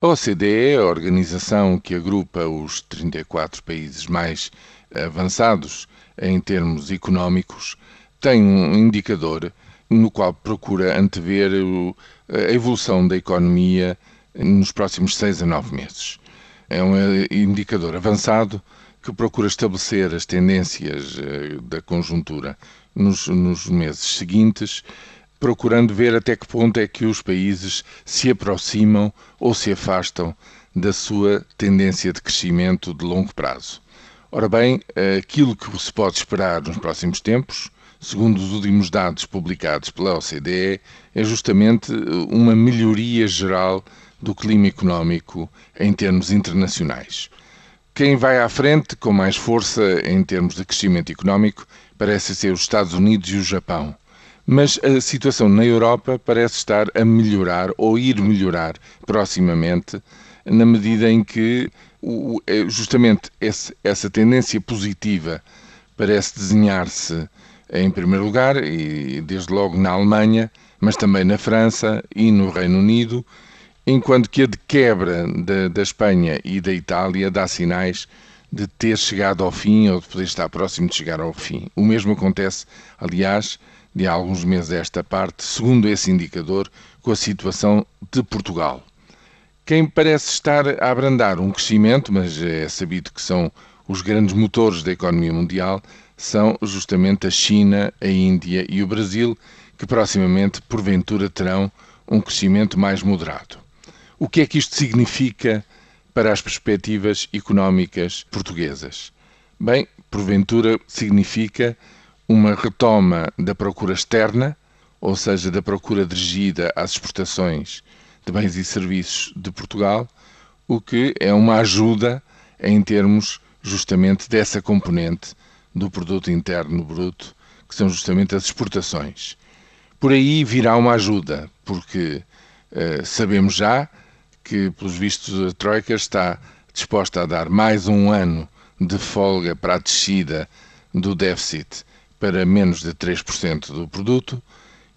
A OCDE, a organização que agrupa os 34 países mais avançados em termos económicos, tem um indicador no qual procura antever a evolução da economia nos próximos seis a nove meses. É um indicador avançado que procura estabelecer as tendências eh, da conjuntura nos, nos meses seguintes procurando ver até que ponto é que os países se aproximam ou se afastam da sua tendência de crescimento de longo prazo. Ora bem, aquilo que se pode esperar nos próximos tempos, segundo os últimos dados publicados pela OCDE, é justamente uma melhoria geral do clima económico em termos internacionais. Quem vai à frente com mais força em termos de crescimento económico parece ser os Estados Unidos e o Japão mas a situação na Europa parece estar a melhorar ou ir melhorar proximamente, na medida em que é justamente essa tendência positiva parece desenhar-se em primeiro lugar, e desde logo na Alemanha, mas também na França e no Reino Unido, enquanto que a de quebra da, da Espanha e da Itália dá sinais de ter chegado ao fim ou de poder estar próximo de chegar ao fim. O mesmo acontece, aliás, de há alguns meses esta parte, segundo esse indicador, com a situação de Portugal. Quem parece estar a abrandar um crescimento, mas é sabido que são os grandes motores da economia mundial, são justamente a China, a Índia e o Brasil, que proximamente, porventura, terão um crescimento mais moderado. O que é que isto significa para as perspectivas económicas portuguesas? Bem, porventura significa uma retoma da procura externa, ou seja, da procura dirigida às exportações de bens e serviços de Portugal, o que é uma ajuda em termos justamente dessa componente do produto interno bruto, que são justamente as exportações. Por aí virá uma ajuda, porque uh, sabemos já que, pelos vistos, a Troika está disposta a dar mais um ano de folga para a descida do déficit para menos de 3% do produto,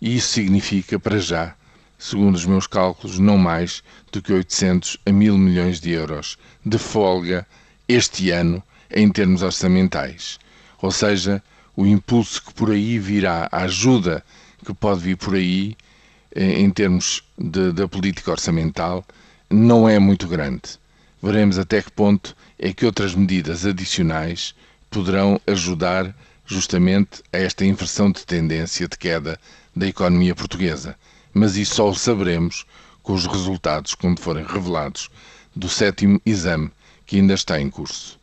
e isso significa, para já, segundo os meus cálculos, não mais do que 800 a 1000 milhões de euros de folga este ano em termos orçamentais. Ou seja, o impulso que por aí virá, a ajuda que pode vir por aí eh, em termos de, da política orçamental, não é muito grande. Veremos até que ponto é que outras medidas adicionais poderão ajudar justamente a esta inversão de tendência de queda da economia portuguesa. Mas isso só o saberemos com os resultados quando forem revelados do sétimo exame que ainda está em curso.